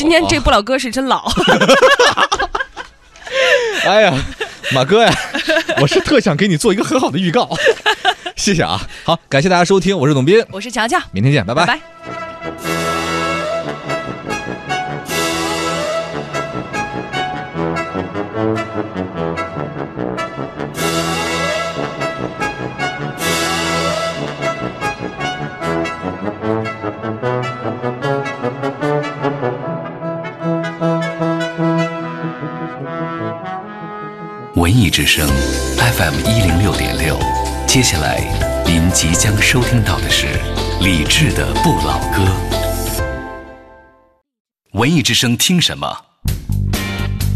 今天这不老哥是真老。哎呀，马哥呀，我是特想给你做一个很好的预告，谢谢啊。好，感谢大家收听，我是董斌，我是乔乔，明天见，拜拜拜。文之声 FM 一零六点六，接下来您即将收听到的是李志的《不老歌》。文艺之声听什么？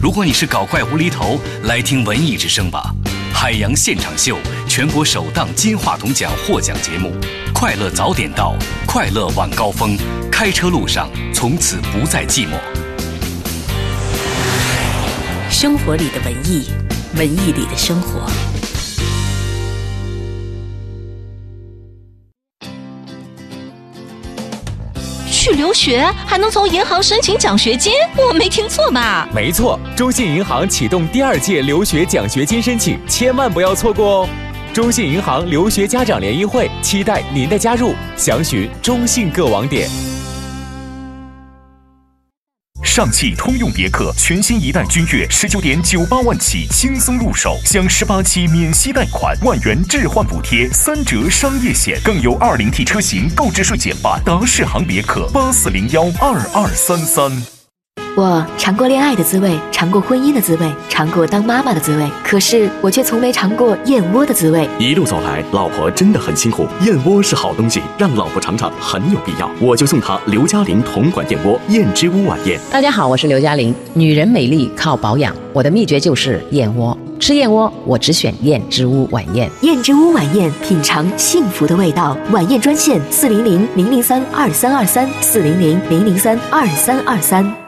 如果你是搞怪无厘头，来听文艺之声吧！海洋现场秀，全国首档金话筒奖获奖节目，快乐早点到，快乐晚高峰，开车路上从此不再寂寞。生活里的文艺。文艺里的生活。去留学还能从银行申请奖学金？我没听错吧？没错，中信银行启动第二届留学奖学金申请，千万不要错过哦！中信银行留学家长联谊会，期待您的加入，详询中信各网点。上汽通用别克全新一代君越，十九点九八万起，轻松入手，享十八期免息贷款，万元置换补贴，三折商业险，更有二零 T 车型购置税减半。达世行别克八四零幺二二三三。我尝过恋爱的滋味，尝过婚姻的滋味，尝过当妈妈的滋味，可是我却从没尝过燕窝的滋味。一路走来，老婆真的很辛苦。燕窝是好东西，让老婆尝尝很有必要。我就送她刘嘉玲同款燕窝燕之屋晚宴。大家好，我是刘嘉玲。女人美丽靠保养，我的秘诀就是燕窝。吃燕窝，我只选燕之屋晚宴。燕之屋晚宴，品尝幸福的味道。晚宴专线：四零零零零三二三二三，四零零零零三二三二三。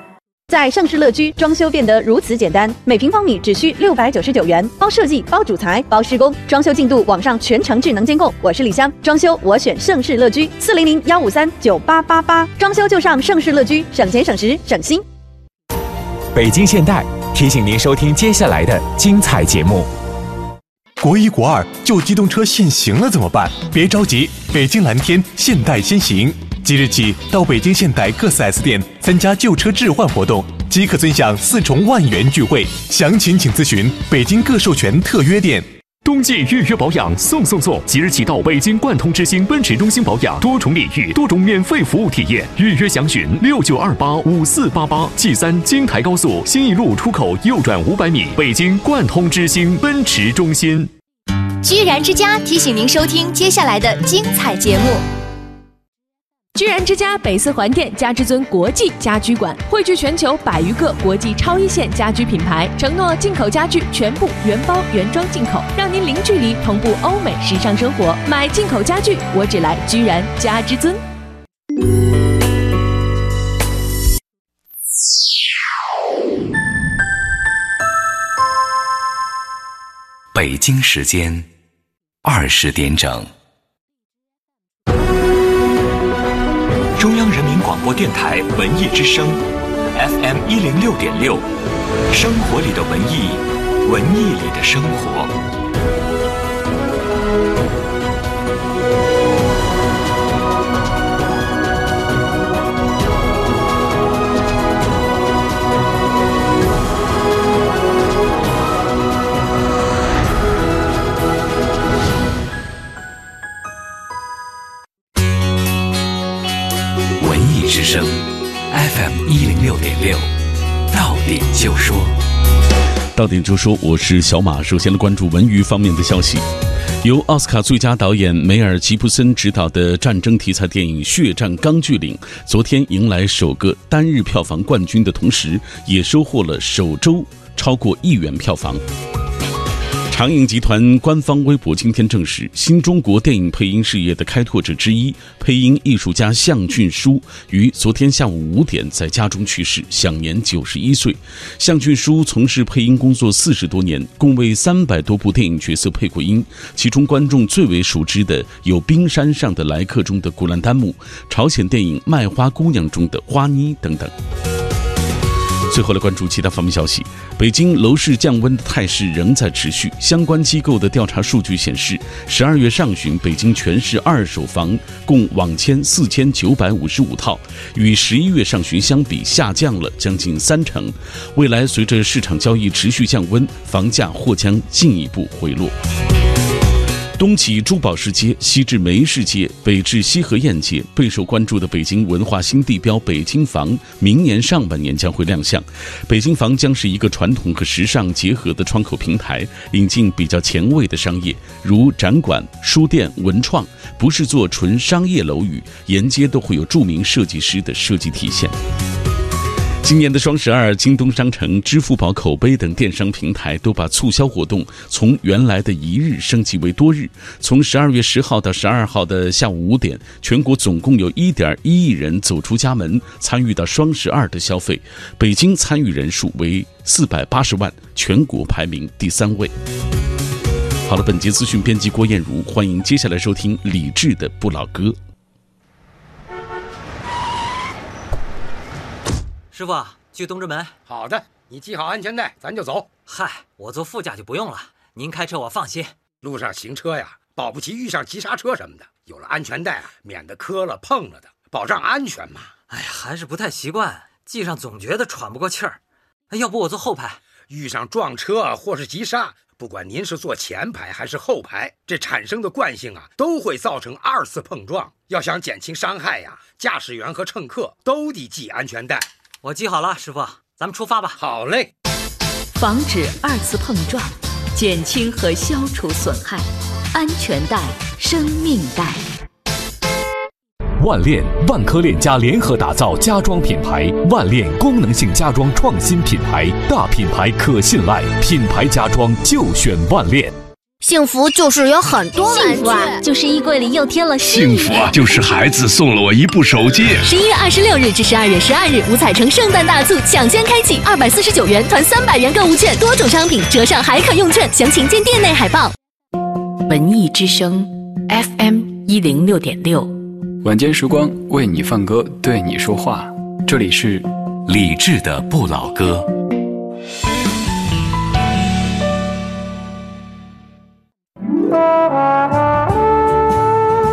在盛世乐居，装修变得如此简单，每平方米只需六百九十九元，包设计、包主材、包施工，装修进度网上全程智能监控。我是李湘，装修我选盛世乐居，四零零幺五三九八八八，装修就上盛世乐居，省钱省时省心。北京现代提醒您收听接下来的精彩节目。国一国二旧机动车限行了怎么办？别着急，北京蓝天现代先行。即日起到北京现代各 4S 店参加旧车置换活动，即可尊享四重万元钜惠。详情请咨询北京各授权特约店。冬季预约保养送送送！即日起到北京贯通之星奔驰中心保养，多重礼遇，多种免费服务体验。预约详询六九二八五四八八。G 三京台高速新义路出口右转五百米，北京贯通之星奔驰中心。居然之家提醒您收听接下来的精彩节目。居然之家北四环店家之尊国际家居馆汇聚全球百余个国际超一线家居品牌，承诺进口家具全部原包原装进口，让您零距离同步欧美时尚生活。买进口家具，我只来居然家之尊。北京时间二十点整。广播电台文艺之声，FM 一零六点六，生活里的文艺，文艺里的生活。六点六，到点就说，到点就说，我是小马。首先来关注文娱方面的消息，由奥斯卡最佳导演梅尔吉布森执导的战争题材电影《血战钢锯岭》，昨天迎来首个单日票房冠军的同时，也收获了首周超过亿元票房。长影集团官方微博今天证实，新中国电影配音事业的开拓者之一、配音艺术家向俊书于昨天下午五点在家中去世，享年九十一岁。向俊书从事配音工作四十多年，共为三百多部电影角色配过音，其中观众最为熟知的有《冰山上的来客》中的古兰丹木，朝鲜电影《卖花姑娘》中的花妮等等。最后来关注其他方面消息。北京楼市降温的态势仍在持续。相关机构的调查数据显示，十二月上旬，北京全市二手房共网签四千九百五十五套，与十一月上旬相比下降了将近三成。未来随着市场交易持续降温，房价或将进一步回落。东起珠宝市街，西至梅市街，北至西河沿街，备受关注的北京文化新地标北京房，明年上半年将会亮相。北京房将是一个传统和时尚结合的窗口平台，引进比较前卫的商业，如展馆、书店、文创，不是做纯商业楼宇，沿街都会有著名设计师的设计体现。今年的双十二，京东商城、支付宝口碑等电商平台都把促销活动从原来的一日升级为多日。从十二月十号到十二号的下午五点，全国总共有一点一亿人走出家门参与到双十二的消费，北京参与人数为四百八十万，全国排名第三位。好了，本节资讯编辑郭艳茹，欢迎接下来收听李志的不老歌。师傅，去东直门。好的，你系好安全带，咱就走。嗨，我坐副驾就不用了，您开车我放心。路上行车呀，保不齐遇上急刹车什么的，有了安全带啊，免得磕了碰了的，保障安全嘛。哎呀，还是不太习惯，系上总觉得喘不过气儿。要不我坐后排？遇上撞车或是急刹，不管您是坐前排还是后排，这产生的惯性啊，都会造成二次碰撞。要想减轻伤害呀，驾驶员和乘客都得系安全带。我记好了，师傅，咱们出发吧。好嘞。防止二次碰撞，减轻和消除损害，安全带，生命带。万链万科链家联合打造家装品牌，万链功能性家装创新品牌，大品牌可信赖，品牌家装就选万链。幸福就是有很多玩具，幸福啊，就是衣柜里又添了幸福啊，就是孩子送了我一部手机。十一月二十六日至十二月十二日，五彩城圣诞大促抢先开启，二百四十九元团三百元购物券，多种商品折上还可用券，详情见店内海报。文艺之声 FM 一零六点六，晚间时光为你放歌，对你说话，这里是理智的不老歌。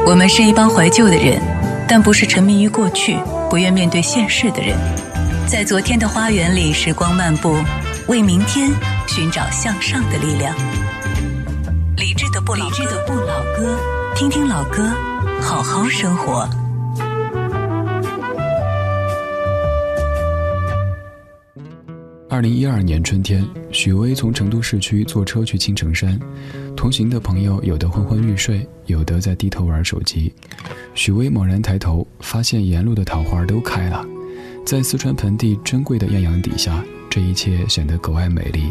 我们是一帮怀旧的人，但不是沉迷于过去、不愿面对现实的人。在昨天的花园里，时光漫步，为明天寻找向上的力量。理智的不老，理智的不老歌，听听老歌，好好生活。二零一二年春天，许巍从成都市区坐车去青城山，同行的朋友有的昏昏欲睡，有的在低头玩手机。许巍猛然抬头，发现沿路的桃花都开了，在四川盆地珍贵的艳阳底下，这一切显得格外美丽。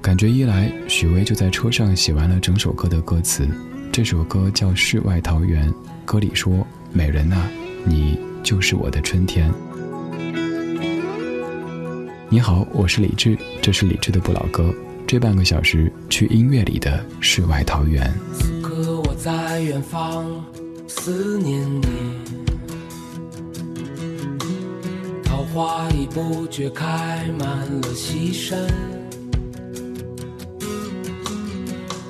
感觉一来，许巍就在车上写完了整首歌的歌词。这首歌叫《世外桃源》，歌里说：“美人啊，你就是我的春天。”你好，我是李志，这是李志的不老歌。这半个小时去音乐里的世外桃源。此刻我在远方思念你，桃花已不觉开满了西山，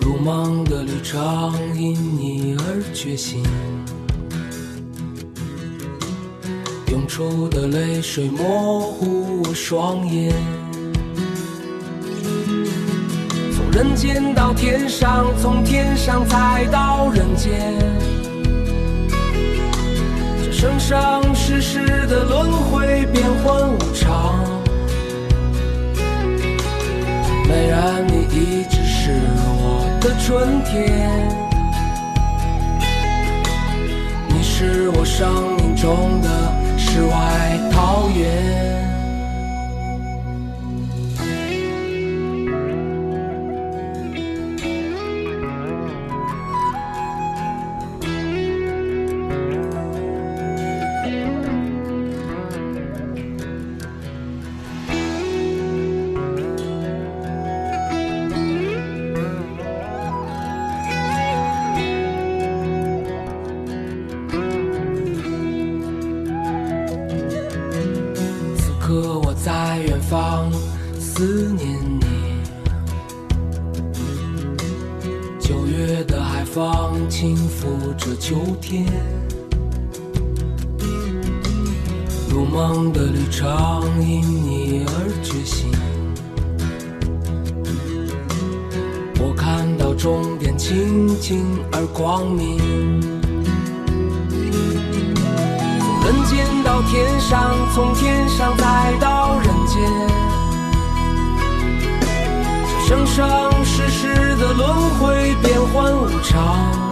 如梦的旅程因你而觉醒。涌出的泪水模糊我双眼，人间到天上，从天上再到人间，这生生世世的轮回变幻无常。美人，你一直是我的春天，你是我生命中的。世外桃源。秋天，如梦的旅程因你而觉醒。我看到终点清净而光明。从人间到天上，从天上再到人间。这生生世世的轮回，变幻无常。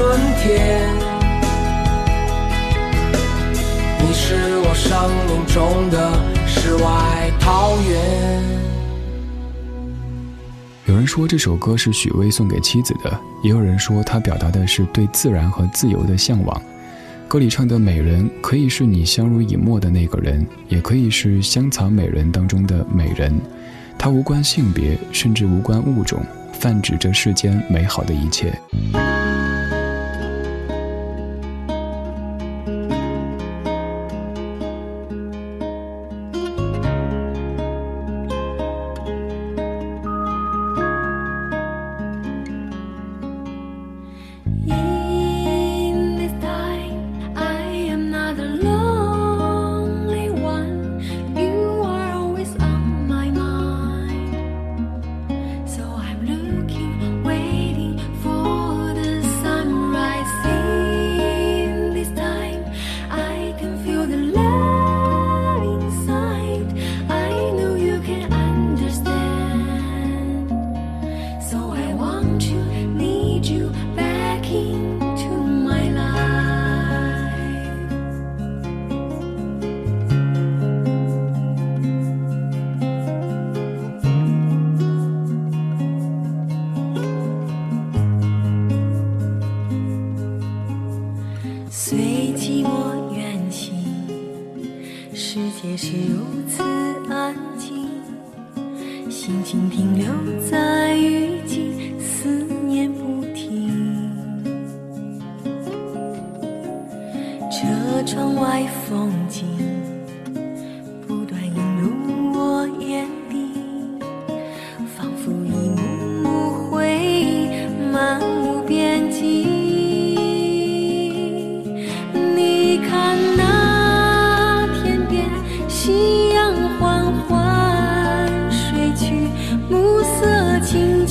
春天，你是我生命中的世外桃源。有人说这首歌是许巍送给妻子的，也有人说他表达的是对自然和自由的向往。歌里唱的美人，可以是你相濡以沫的那个人，也可以是香草美人当中的美人。它无关性别，甚至无关物种，泛指这世间美好的一切。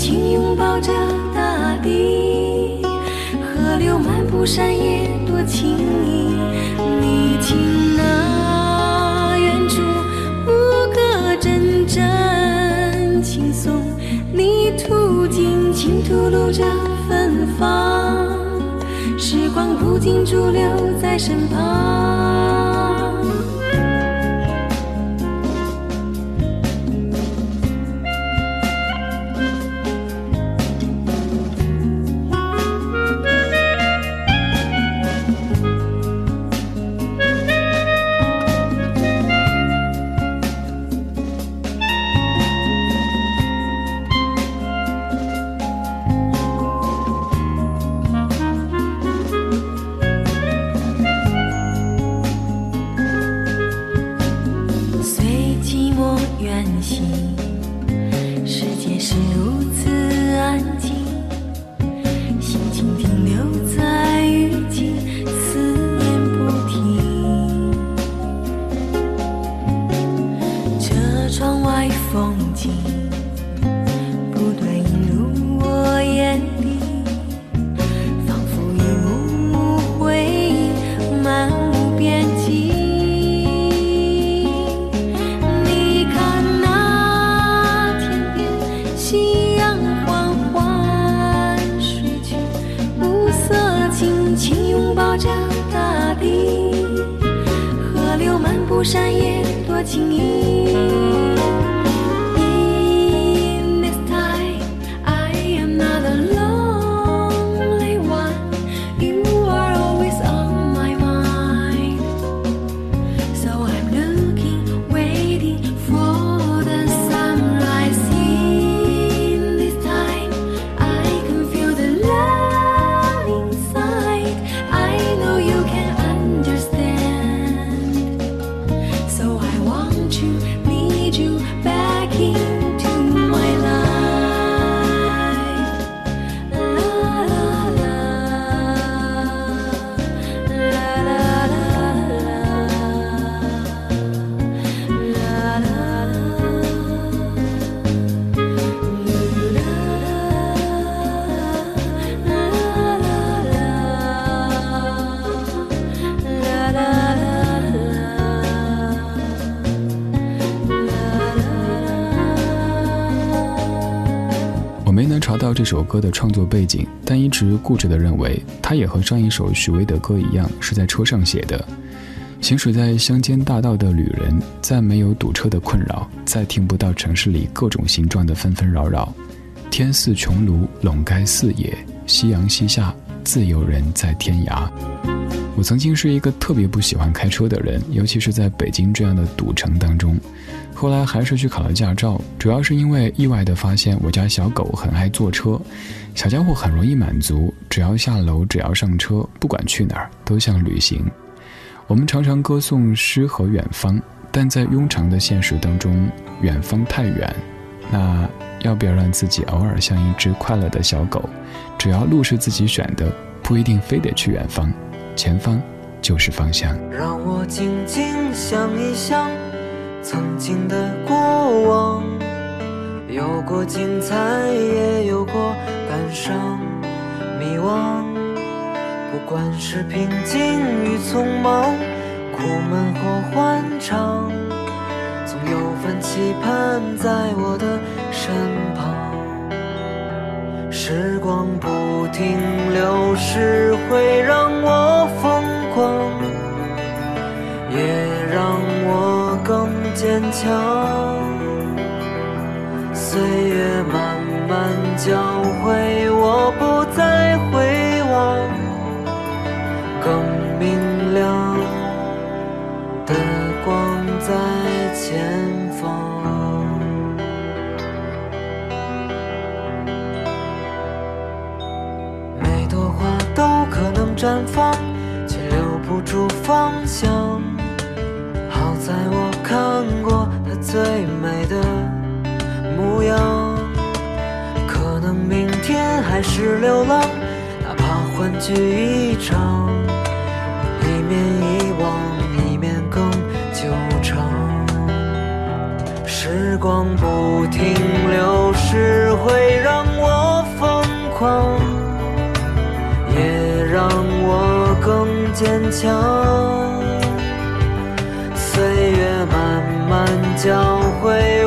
轻拥抱着大地河流漫步山野多情意你听那远处牧歌阵阵轻松你吐尽轻吐露着芬芳时光不经意留在身旁。歌的创作背景，但一直固执地认为，它也和上一首许巍的歌一样，是在车上写的。行驶在乡间大道的旅人，再没有堵车的困扰，再听不到城市里各种形状的纷纷扰扰。天似穹庐，笼盖四野，夕阳西下，自由人在天涯。我曾经是一个特别不喜欢开车的人，尤其是在北京这样的堵城当中。后来还是去考了驾照，主要是因为意外的发现我家小狗很爱坐车，小家伙很容易满足，只要下楼，只要上车，不管去哪儿都像旅行。我们常常歌颂诗和远方，但在庸常的现实当中，远方太远。那要不要让自己偶尔像一只快乐的小狗？只要路是自己选的，不一定非得去远方，前方就是方向。让我静静想一想。曾经的过往，有过精彩，也有过感伤、迷惘。不管是平静与匆忙，苦闷或欢畅，总有份期盼在我的身旁。时光不停流逝，会让我疯狂，也。坚强，岁月慢慢教会我不再回望，更明亮的光在前方。每朵花都可能绽放，却留不住方向。最美的模样，可能明天还是流浪，哪怕欢聚一场，一面遗忘，一面更久长。时光不停流逝，会让我疯狂，也让我更坚强。慢教会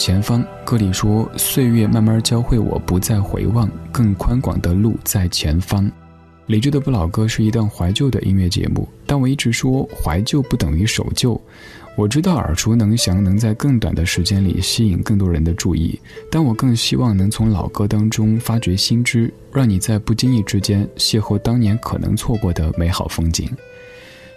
前方歌里说：“岁月慢慢教会我不再回望，更宽广的路在前方。”理智的不老歌是一档怀旧的音乐节目，但我一直说怀旧不等于守旧。我知道耳熟能详能在更短的时间里吸引更多人的注意，但我更希望能从老歌当中发掘新知，让你在不经意之间邂逅当年可能错过的美好风景。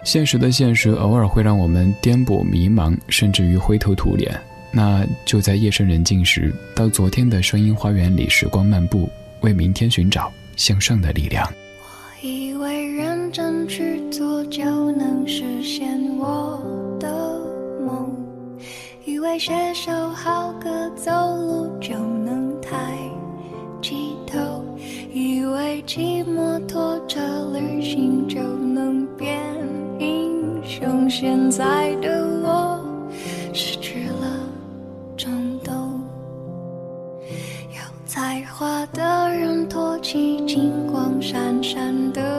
现实的现实偶尔会让我们颠簸迷茫，甚至于灰头土脸。那就在夜深人静时，到昨天的声音花园里时光漫步，为明天寻找向上的力量。我以为认真去做就能实现我的梦，以为写首好歌走路就能抬起头，以为骑摩托车旅行就能变。英雄现在的起金光闪闪的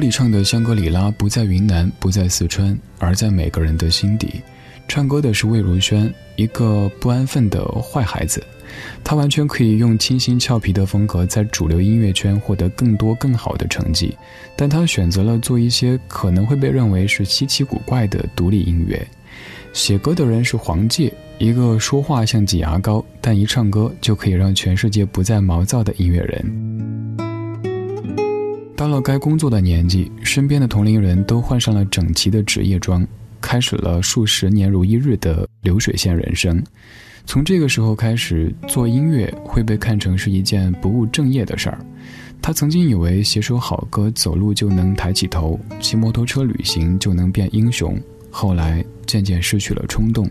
里唱的香格里拉不在云南，不在四川，而在每个人的心底。唱歌的是魏如萱，一个不安分的坏孩子。她完全可以用清新俏皮的风格，在主流音乐圈获得更多更好的成绩，但她选择了做一些可能会被认为是稀奇古怪的独立音乐。写歌的人是黄玠，一个说话像挤牙膏，但一唱歌就可以让全世界不再毛躁的音乐人。到了该工作的年纪，身边的同龄人都换上了整齐的职业装，开始了数十年如一日的流水线人生。从这个时候开始，做音乐会被看成是一件不务正业的事儿。他曾经以为写首好歌，走路就能抬起头，骑摩托车旅行就能变英雄。后来渐渐失去了冲动。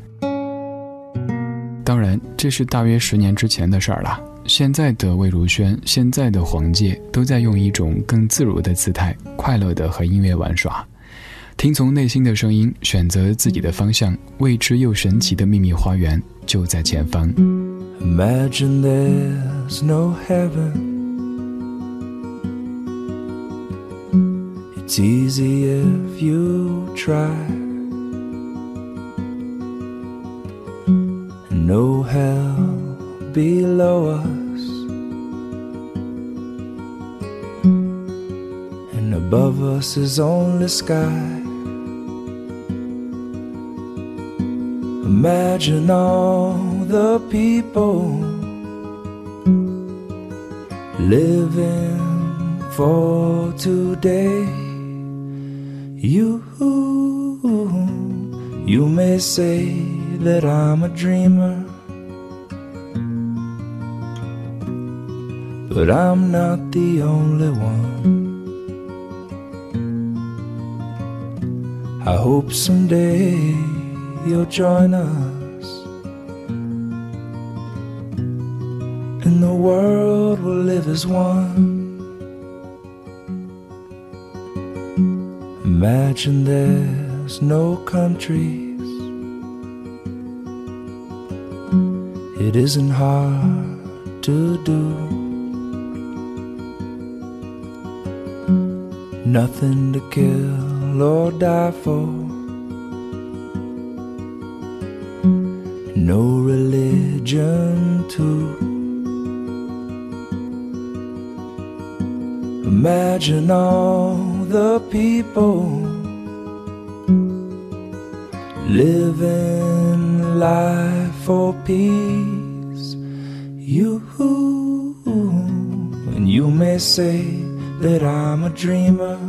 当然，这是大约十年之前的事儿了。现在的魏如萱，现在的黄玠，都在用一种更自如的姿态，快乐的和音乐玩耍，听从内心的声音，选择自己的方向。未知又神奇的秘密花园就在前方。Imagine there's no heaven. It's easy if you try. No hell below us, above us is only sky. Imagine all the people living for today. You, you may say that I'm a dreamer. But I'm not the only one. I hope someday you'll join us. And the world will live as one. Imagine there's no countries. It isn't hard to do. Nothing to kill or die for. No religion too. Imagine all the people living life for peace. You and you may say that I'm a dreamer.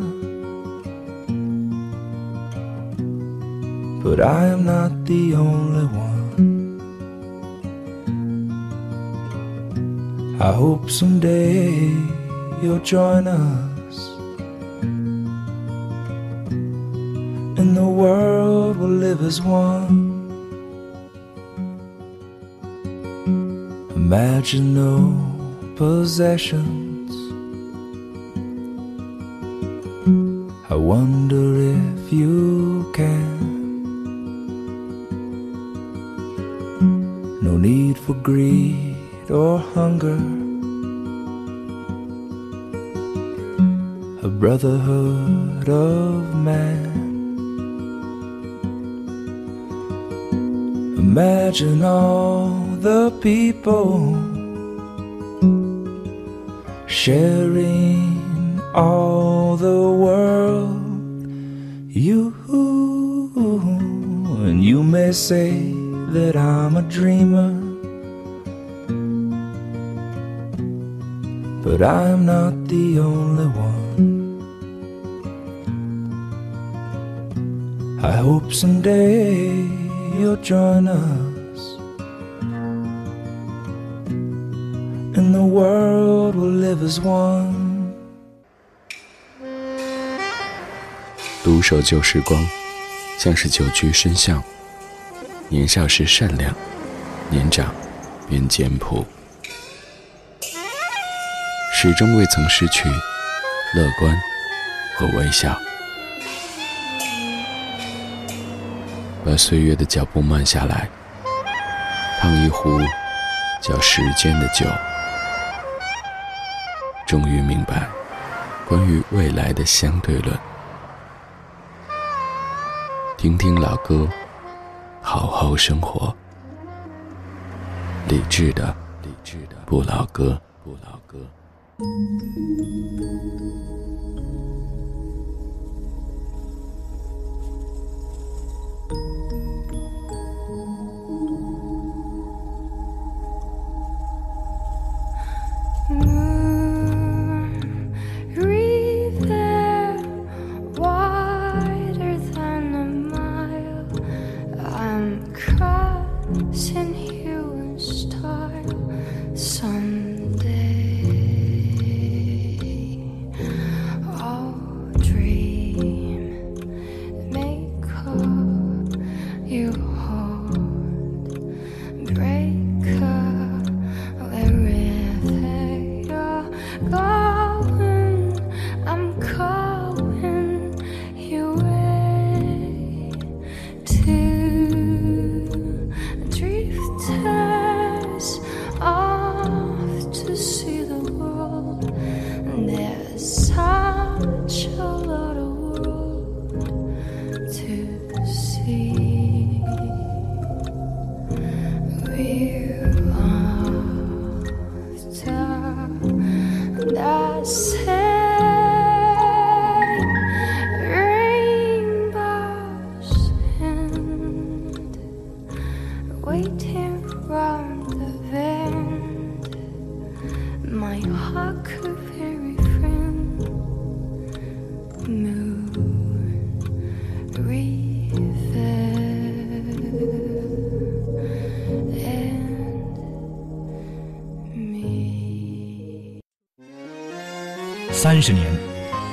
But I am not the only one. I hope someday you'll join us. And the world will live as one. Imagine no possessions. I wonder if you can. For greed or hunger. A brotherhood of man. Imagine all the people sharing all the world. You and you may say that I'm a dreamer. But I'm not the only one. I hope someday you'll join us. And the world will live as one. 独守旧时光，像是久居深巷。年少时善良，年长便简朴，始终未曾失去乐观和微笑。把岁月的脚步慢下来，烫一壶叫时间的酒，终于明白关于未来的相对论。听听老歌，好好生活。理智的，理智的不老歌，不老歌。thank you 三十年，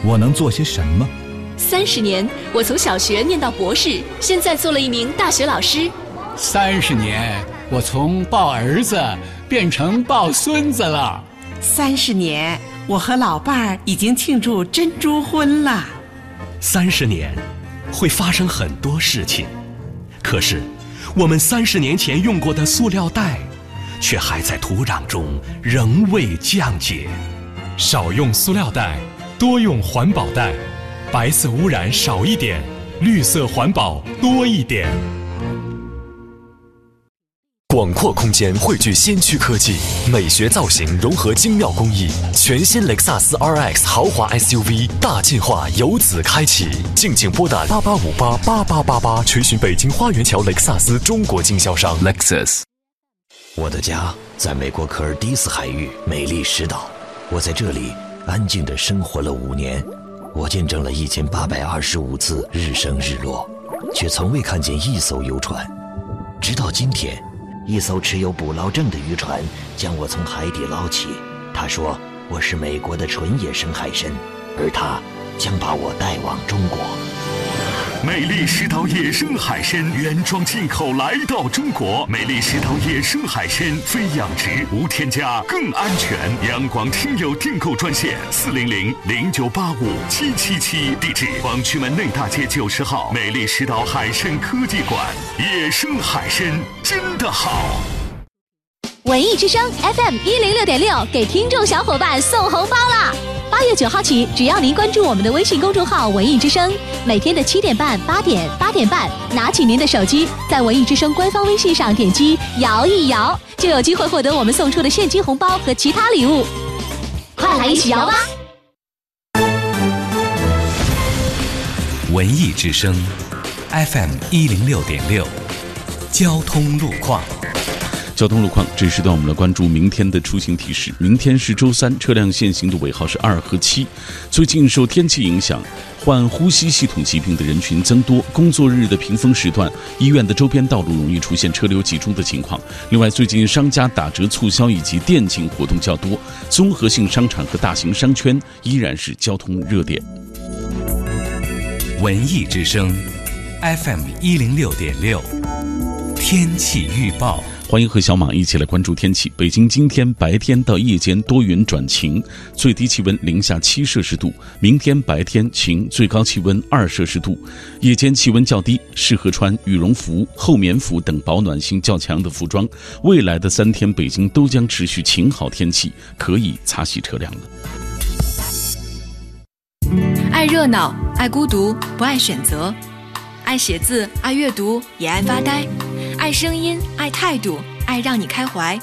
我能做些什么？三十年，我从小学念到博士，现在做了一名大学老师。三十年，我从抱儿子变成抱孙子了。三十年，我和老伴儿已经庆祝珍珠婚了。三十年，会发生很多事情，可是，我们三十年前用过的塑料袋，却还在土壤中仍未降解。少用塑料袋，多用环保袋，白色污染少一点，绿色环保多一点。广阔空间汇聚先驱科技，美学造型融合精妙工艺，全新雷克萨斯 RX 豪华 SUV 大进化由此开启。敬请拨打八八五八八八八八，垂询北京花园桥雷克萨斯中国经销商 Lexus。我的家在美国科尔蒂斯海域美丽石岛。我在这里安静地生活了五年，我见证了一千八百二十五次日升日落，却从未看见一艘游船。直到今天，一艘持有捕捞证的渔船将我从海底捞起。他说我是美国的纯野生海参，而他将把我带往中国。美丽石岛野生海参原装进口来到中国。美丽石岛野生海参非养殖，无添加，更安全。阳光听友订购专线：四零零零九八五七七七。地址：广渠门内大街九十号。美丽石岛海参科技馆，野生海参真的好。文艺之声 FM 一零六点六给听众小伙伴送红包啦！八月九号起，只要您关注我们的微信公众号“文艺之声”，每天的七点半、八点、八点半，拿起您的手机，在文艺之声官方微信上点击“摇一摇”，就有机会获得我们送出的现金红包和其他礼物。快来一起摇吧！文艺之声 FM 一零六点六，交通路况。交通路况，这时段我们来关注明天的出行提示。明天是周三，车辆限行的尾号是二和七。最近受天气影响，患呼吸系统疾病的人群增多，工作日的平峰时段，医院的周边道路容易出现车流集中的情况。另外，最近商家打折促销以及店庆活动较多，综合性商场和大型商圈依然是交通热点。文艺之声，FM 一零六点六，天气预报。欢迎和小马一起来关注天气。北京今天白天到夜间多云转晴，最低气温零下七摄氏度。明天白天晴，最高气温二摄氏度，夜间气温较低，适合穿羽绒服、厚棉服等保暖性较强的服装。未来的三天，北京都将持续晴好天气，可以擦洗车辆了。爱热闹，爱孤独，不爱选择；爱写字，爱阅读，也爱发呆。爱声音，爱态度，爱让你开怀。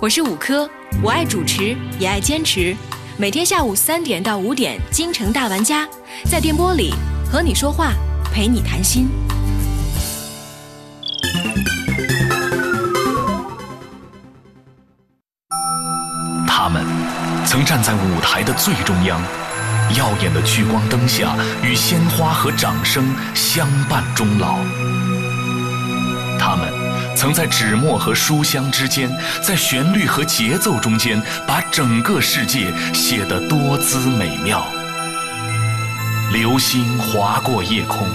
我是五科，我爱主持，也爱坚持。每天下午三点到五点，京城大玩家在电波里和你说话，陪你谈心。他们曾站在舞台的最中央，耀眼的聚光灯下，与鲜花和掌声相伴终老。他们曾在纸墨和书香之间，在旋律和节奏中间，把整个世界写得多姿美妙。流星划过夜空，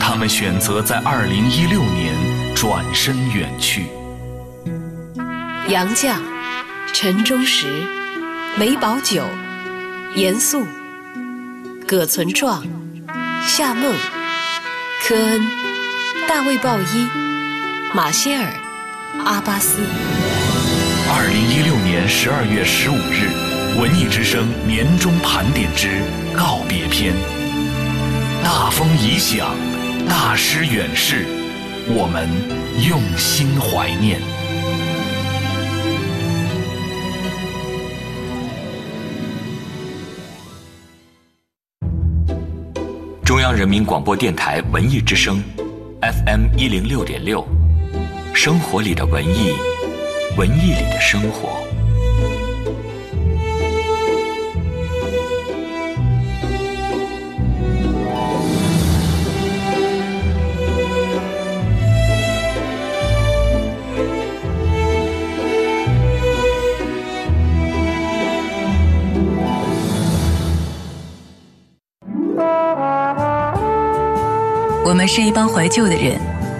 他们选择在二零一六年转身远去。杨绛、陈忠实、梅葆玖、严肃、葛存壮、夏梦、科恩、大卫鲍伊、马歇尔、阿巴斯。二零一六年十二月十五日，《文艺之声》年终盘点之告别篇。大风已响，大师远逝，我们用心怀念。中央人民广播电台文艺之声，FM 一零六点六，生活里的文艺，文艺里的生活。我们是一帮怀旧的人，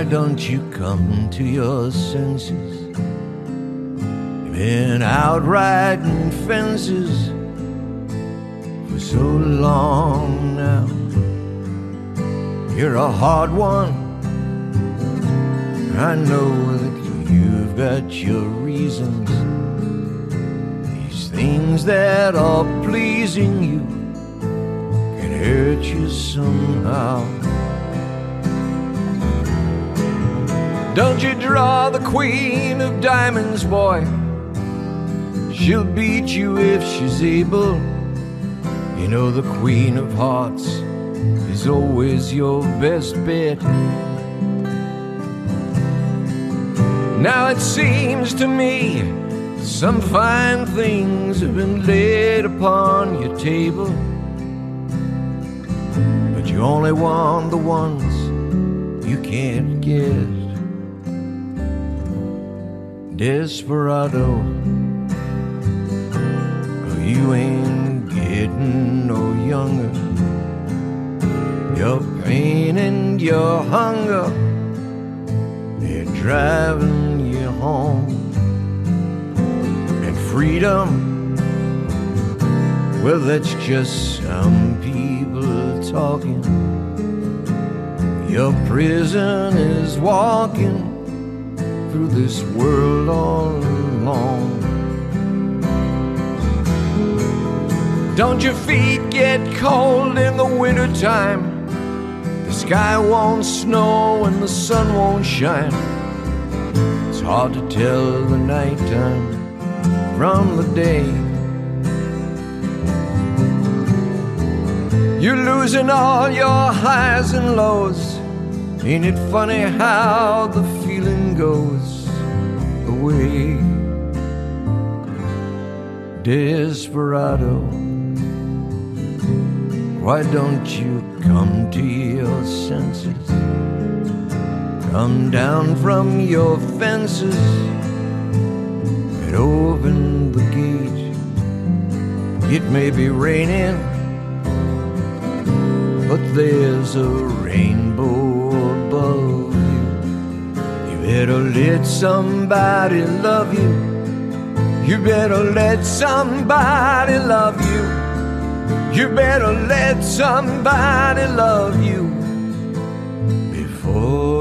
Why don't you come to your senses? You've been out riding fences for so long now. You're a hard one. I know that you've got your reasons. These things that are pleasing you can hurt you somehow. Don't you draw the queen of diamonds, boy? She'll beat you if she's able. You know, the queen of hearts is always your best bet. Now it seems to me some fine things have been laid upon your table. But you only want the ones you can't get. Desperado, oh, you ain't getting no younger. Your pain and your hunger, they're driving you home. And freedom, well, that's just some people talking. Your prison is walking through this world all alone. Don't your feet get cold in the wintertime? The sky won't snow and the sun won't shine. It's hard to tell the nighttime from the day. You're losing all your highs and lows. Ain't it funny how the feeling goes away? Desperado, why don't you come to your senses? Come down from your fences and open the gate. It may be raining but there's a rainbow above better let somebody love you. You better let somebody love you. You better let somebody love you before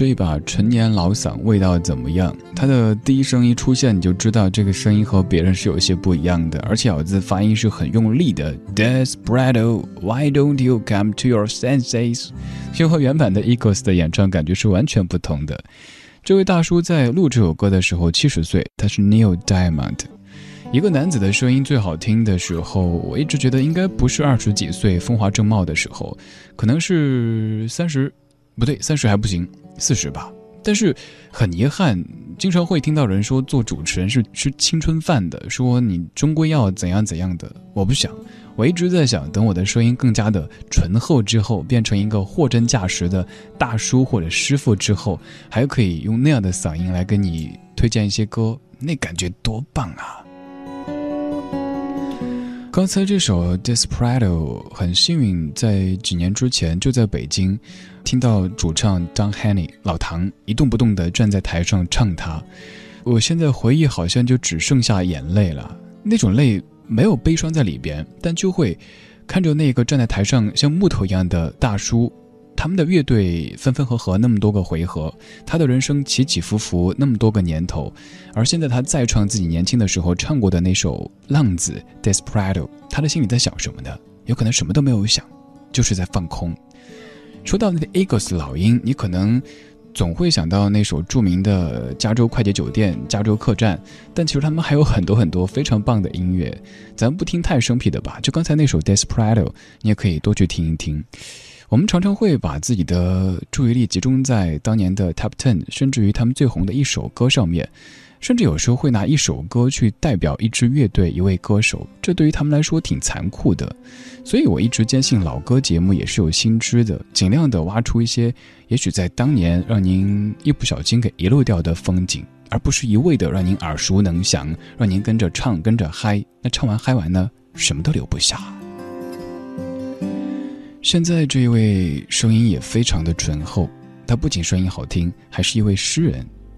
这一把陈年老嗓味道怎么样？他的第一声一出现，你就知道这个声音和别人是有些不一样的，而且咬字发音是很用力的。Desperado，Why don't you come to your senses？就和原版的 Eagles 的演唱感觉是完全不同的。这位大叔在录这首歌的时候七十岁，他是 Neil Diamond。一个男子的声音最好听的时候，我一直觉得应该不是二十几岁风华正茂的时候，可能是三十，不对，三十还不行。四十吧，但是很遗憾，经常会听到人说做主持人是吃青春饭的，说你终归要怎样怎样的。我不想，我一直在想，等我的声音更加的醇厚之后，变成一个货真价实的大叔或者师傅之后，还可以用那样的嗓音来跟你推荐一些歌，那感觉多棒啊！刚才这首《Desperado》很幸运，在几年之前就在北京。听到主唱 Don Henny 老唐一动不动地站在台上唱他，我现在回忆好像就只剩下眼泪了。那种泪没有悲伤在里边，但就会看着那个站在台上像木头一样的大叔，他们的乐队分分合合那么多个回合，他的人生起起伏伏那么多个年头，而现在他再唱自己年轻的时候唱过的那首《浪子》Desperado，他的心里在想什么呢？有可能什么都没有想，就是在放空。说到那个 Eagles 老鹰，你可能总会想到那首著名的《加州快捷酒店》《加州客栈》，但其实他们还有很多很多非常棒的音乐。咱不听太生僻的吧，就刚才那首《Desperado》，你也可以多去听一听。我们常常会把自己的注意力集中在当年的 Top Ten，甚至于他们最红的一首歌上面。甚至有时候会拿一首歌去代表一支乐队、一位歌手，这对于他们来说挺残酷的。所以我一直坚信，老歌节目也是有新知的，尽量的挖出一些也许在当年让您一不小心给遗漏掉的风景，而不是一味的让您耳熟能详，让您跟着唱、跟着嗨。那唱完嗨完呢，什么都留不下。现在这一位声音也非常的醇厚，他不仅声音好听，还是一位诗人。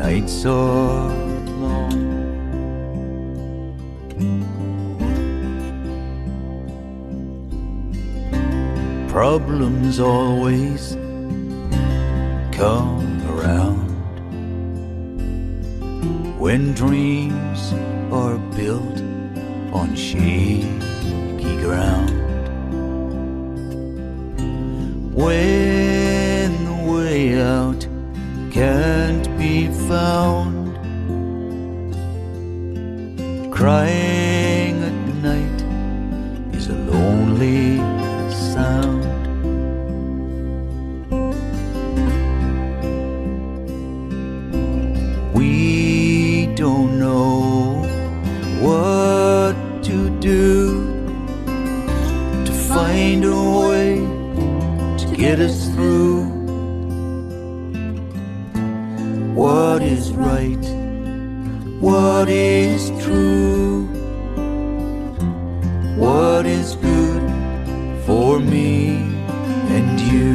nights are long. Problems always come around when dreams are built on shaky ground. When the way out can't be found. Crying at night is a lonely sound. We don't know what to do to find a way to get us through. What is true? What is good for me and you?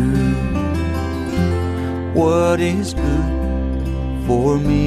What is good for me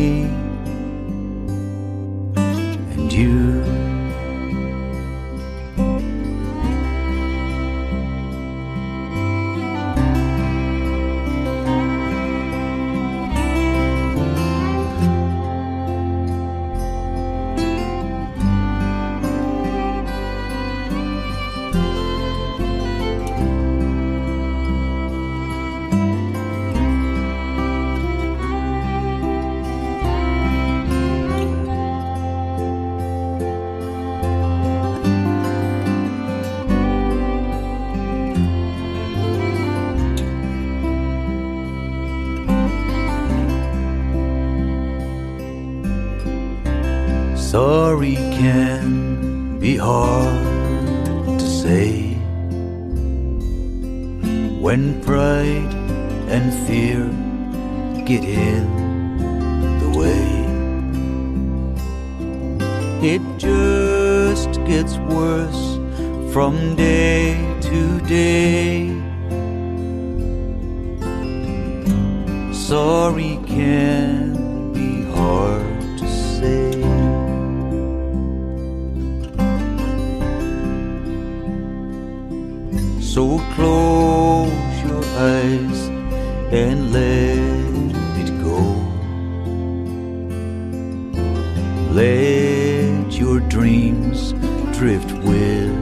drift with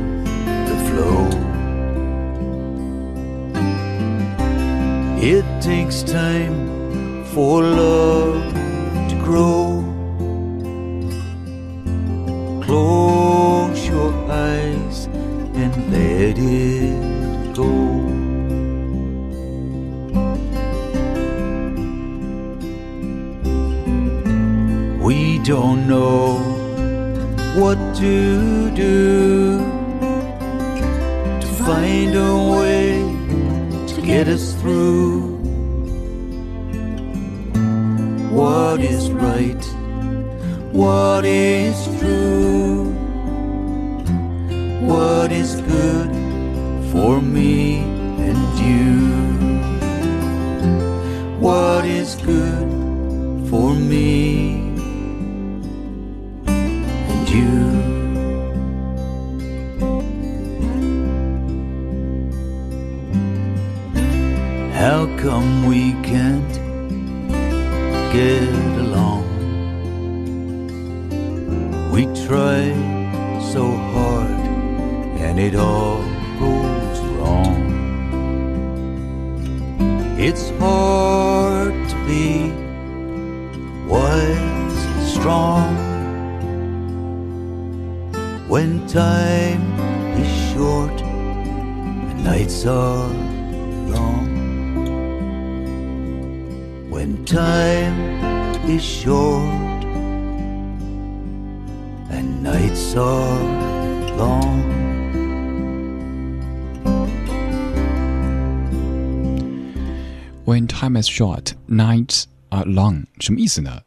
the flow. It takes time for love to grow. Close your eyes and let it go. We don't know what to do to find a way to get us through. When time is short, nights are long，什么意思呢？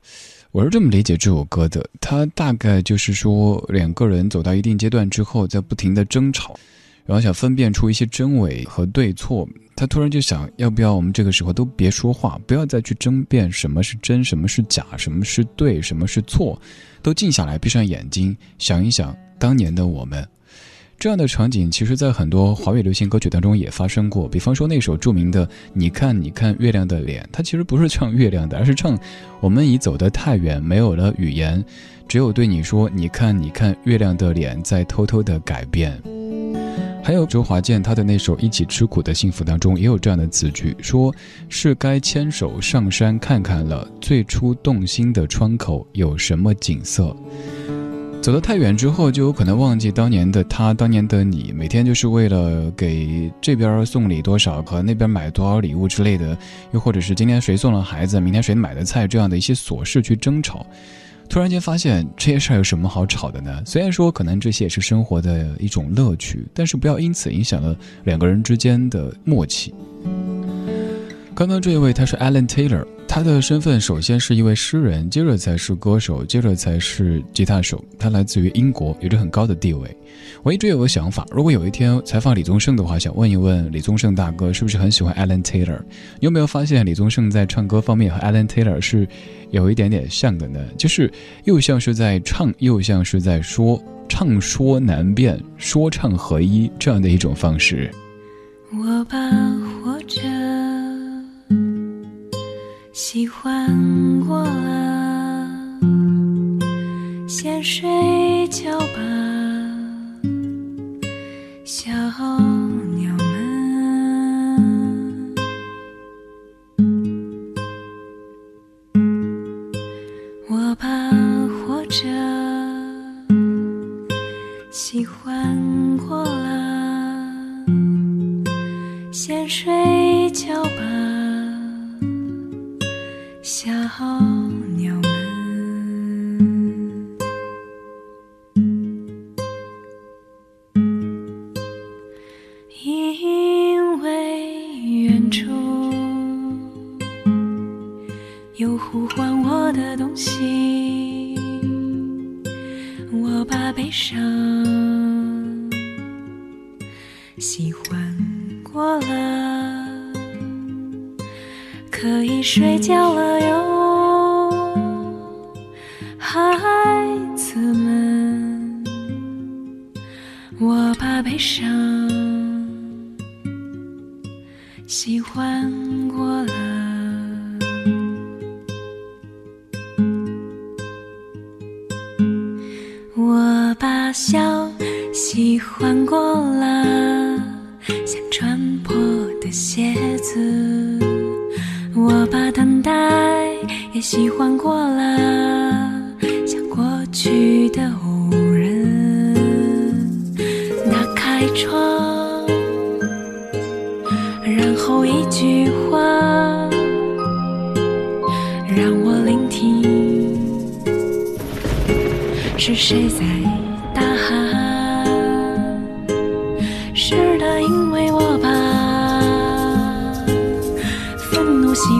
我是这么理解这首歌的，它大概就是说两个人走到一定阶段之后，在不停的争吵，然后想分辨出一些真伪和对错。他突然就想，要不要我们这个时候都别说话，不要再去争辩什么是真，什么是假，什么是对，什么是错，都静下来，闭上眼睛，想一想当年的我们。这样的场景，其实在很多华语流行歌曲当中也发生过。比方说那首著名的《你看，你看月亮的脸》，它其实不是唱月亮的，而是唱我们已走得太远，没有了语言，只有对你说：“你看，你看月亮的脸在偷偷的改变。”还有周华健他的那首《一起吃苦的幸福》当中也有这样的词句，说是该牵手上山看看了，最初动心的窗口有什么景色。走得太远之后，就有可能忘记当年的他，当年的你，每天就是为了给这边送礼多少和那边买多少礼物之类的，又或者是今天谁送了孩子，明天谁买的菜这样的一些琐事去争吵。突然间发现这些事儿有什么好吵的呢？虽然说可能这些也是生活的一种乐趣，但是不要因此影响了两个人之间的默契。刚刚这一位他是 Alan Taylor，他的身份首先是一位诗人，接着才是歌手，接着才是吉他手。他来自于英国，有着很高的地位。我一直有个想法，如果有一天采访李宗盛的话，想问一问李宗盛大哥是不是很喜欢 Alan Taylor？你有没有发现李宗盛在唱歌方面和 Alan Taylor 是有一点点像的呢？就是又像是在唱，又像是在说，唱说难辨，说唱合一这样的一种方式。我把活着喜欢过了，先睡觉吧，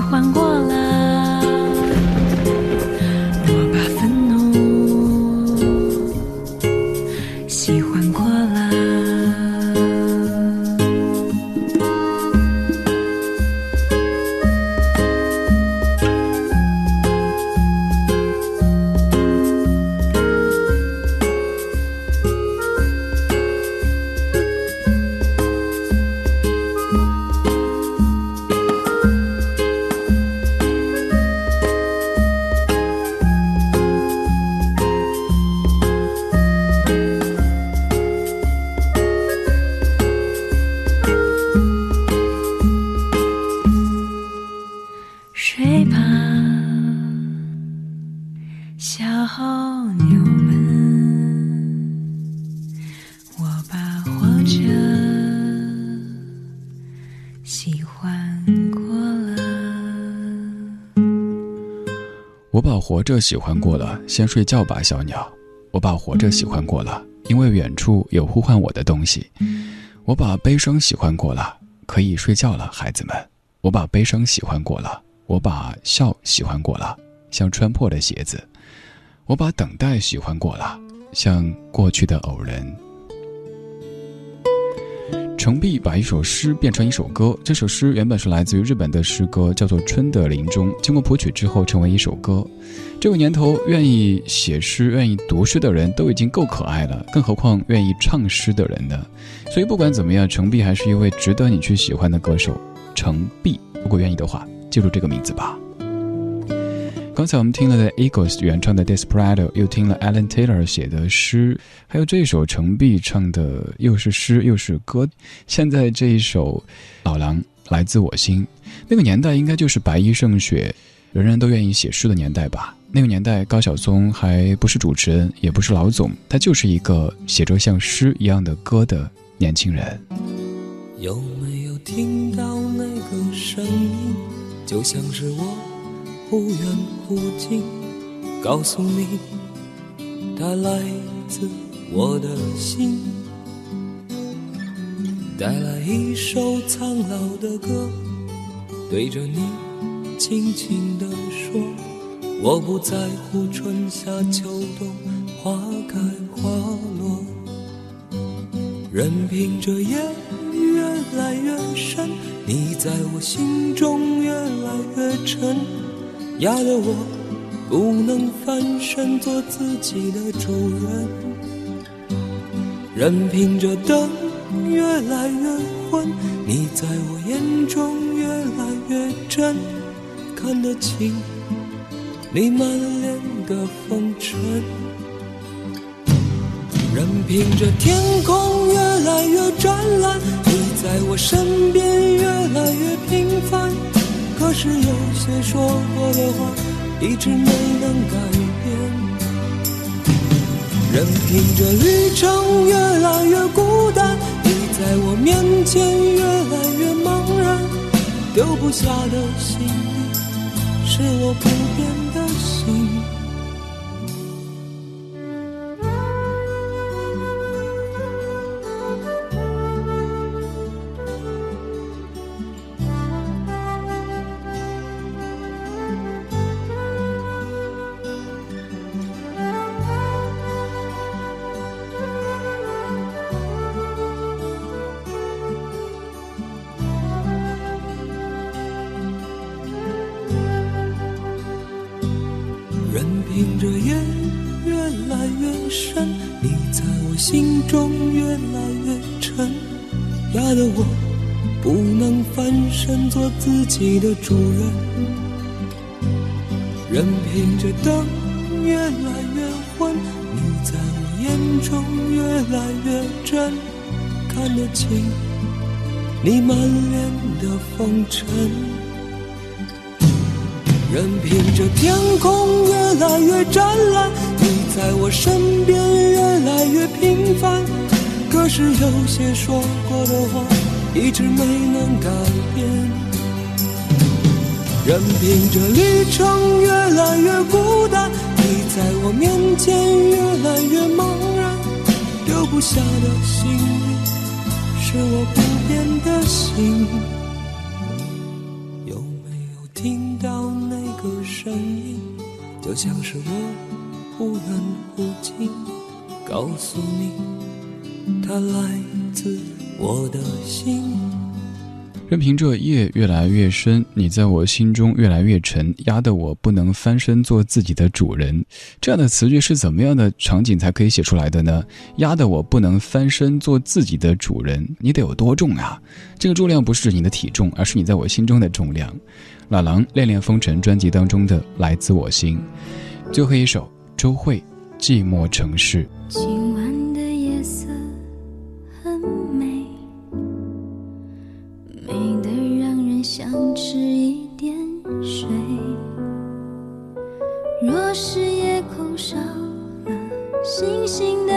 缓过了这喜欢过了，先睡觉吧，小鸟。我把活着喜欢过了，因为远处有呼唤我的东西。我把悲伤喜欢过了，可以睡觉了，孩子们。我把悲伤喜欢过了，我把笑喜欢过了，像穿破的鞋子。我把等待喜欢过了，像过去的偶然。程璧把一首诗变成一首歌，这首诗原本是来自于日本的诗歌，叫做《春的林中》，经过谱曲之后成为一首歌。这个年头，愿意写诗、愿意读诗的人都已经够可爱了，更何况愿意唱诗的人呢？所以不管怎么样，程璧还是一位值得你去喜欢的歌手。程璧，如果愿意的话，记住这个名字吧。刚才我们听了的 Eagles 原唱的《Desperado》，又听了 Alan Taylor 写的诗，还有这首程璧唱的，又是诗又是歌。现在这一首《老狼》来自我心，那个年代应该就是白衣胜雪，人人都愿意写诗的年代吧。那个年代，高晓松还不是主持人，也不是老总，他就是一个写着像诗一样的歌的年轻人。有没有听到那个声音，就像是我忽远忽近，告诉你，它来自我的心，带来一首苍老的歌，对着你轻轻地说，我不在乎春夏秋冬，花开花落，任凭这夜越来越深，你在我心中越来越沉，压得我不能翻身做自己的主人。任凭这灯越来越昏，你在我眼中越来越真，看得清你满脸的风尘。任凭这天空越来越湛蓝，你在我身边越来越平凡。可是有些说过的话，一直没能改变。任凭这旅程越来越孤单，你在我面前越来越茫然。丢不下的行李，是我不变着夜越来越深，你在我心中越来越沉，压得我不能翻身做自己的主人。任凭着灯越来越昏，你在我眼中越来越真，看得清你满脸的风尘。任凭着天空越来越湛蓝，你在我身边越来越平凡。可是有些说过的话，一直没能改变。任凭着旅程越来越孤单，你在我面前越来越茫然。留不下的行李，是我不变的心。凭这夜越来越深，你在我心中越来越沉，压得我不能翻身做自己的主人。这样的词句是怎么样的场景才可以写出来的呢？压得我不能翻身做自己的主人，你得有多重啊？这个重量不是你的体重，而是你在我心中的重量。老狼《恋恋风尘》专辑当中的《来自我心》，最后一首周慧《寂寞城市》。想吃一点水。若是夜空少了星星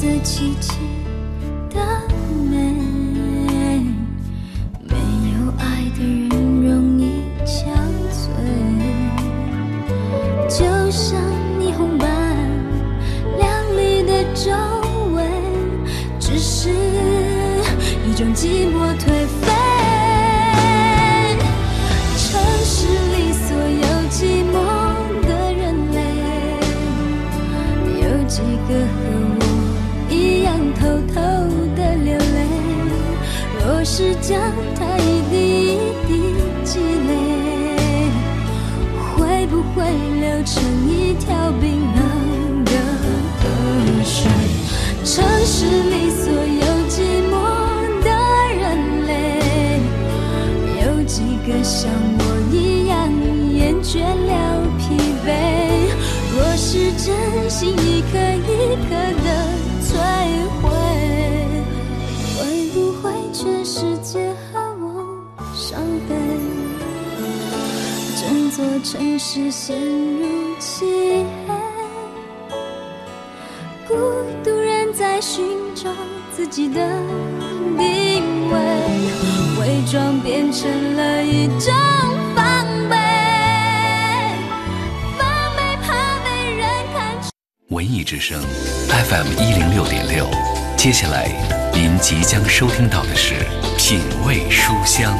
色凄凄城市陷入漆黑，孤独人在寻找自己的定位，伪装变成了一种防备。防文艺之声 FM 一零六点六，接下来您即将收听到的是品味书香。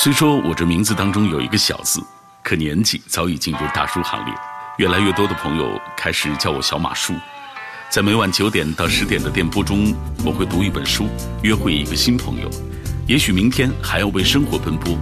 虽说我这名字当中有一个小字，可年纪早已进入大叔行列。越来越多的朋友开始叫我小马叔。在每晚九点到十点的电波中，我会读一本书，约会一个新朋友。也许明天还要为生活奔波。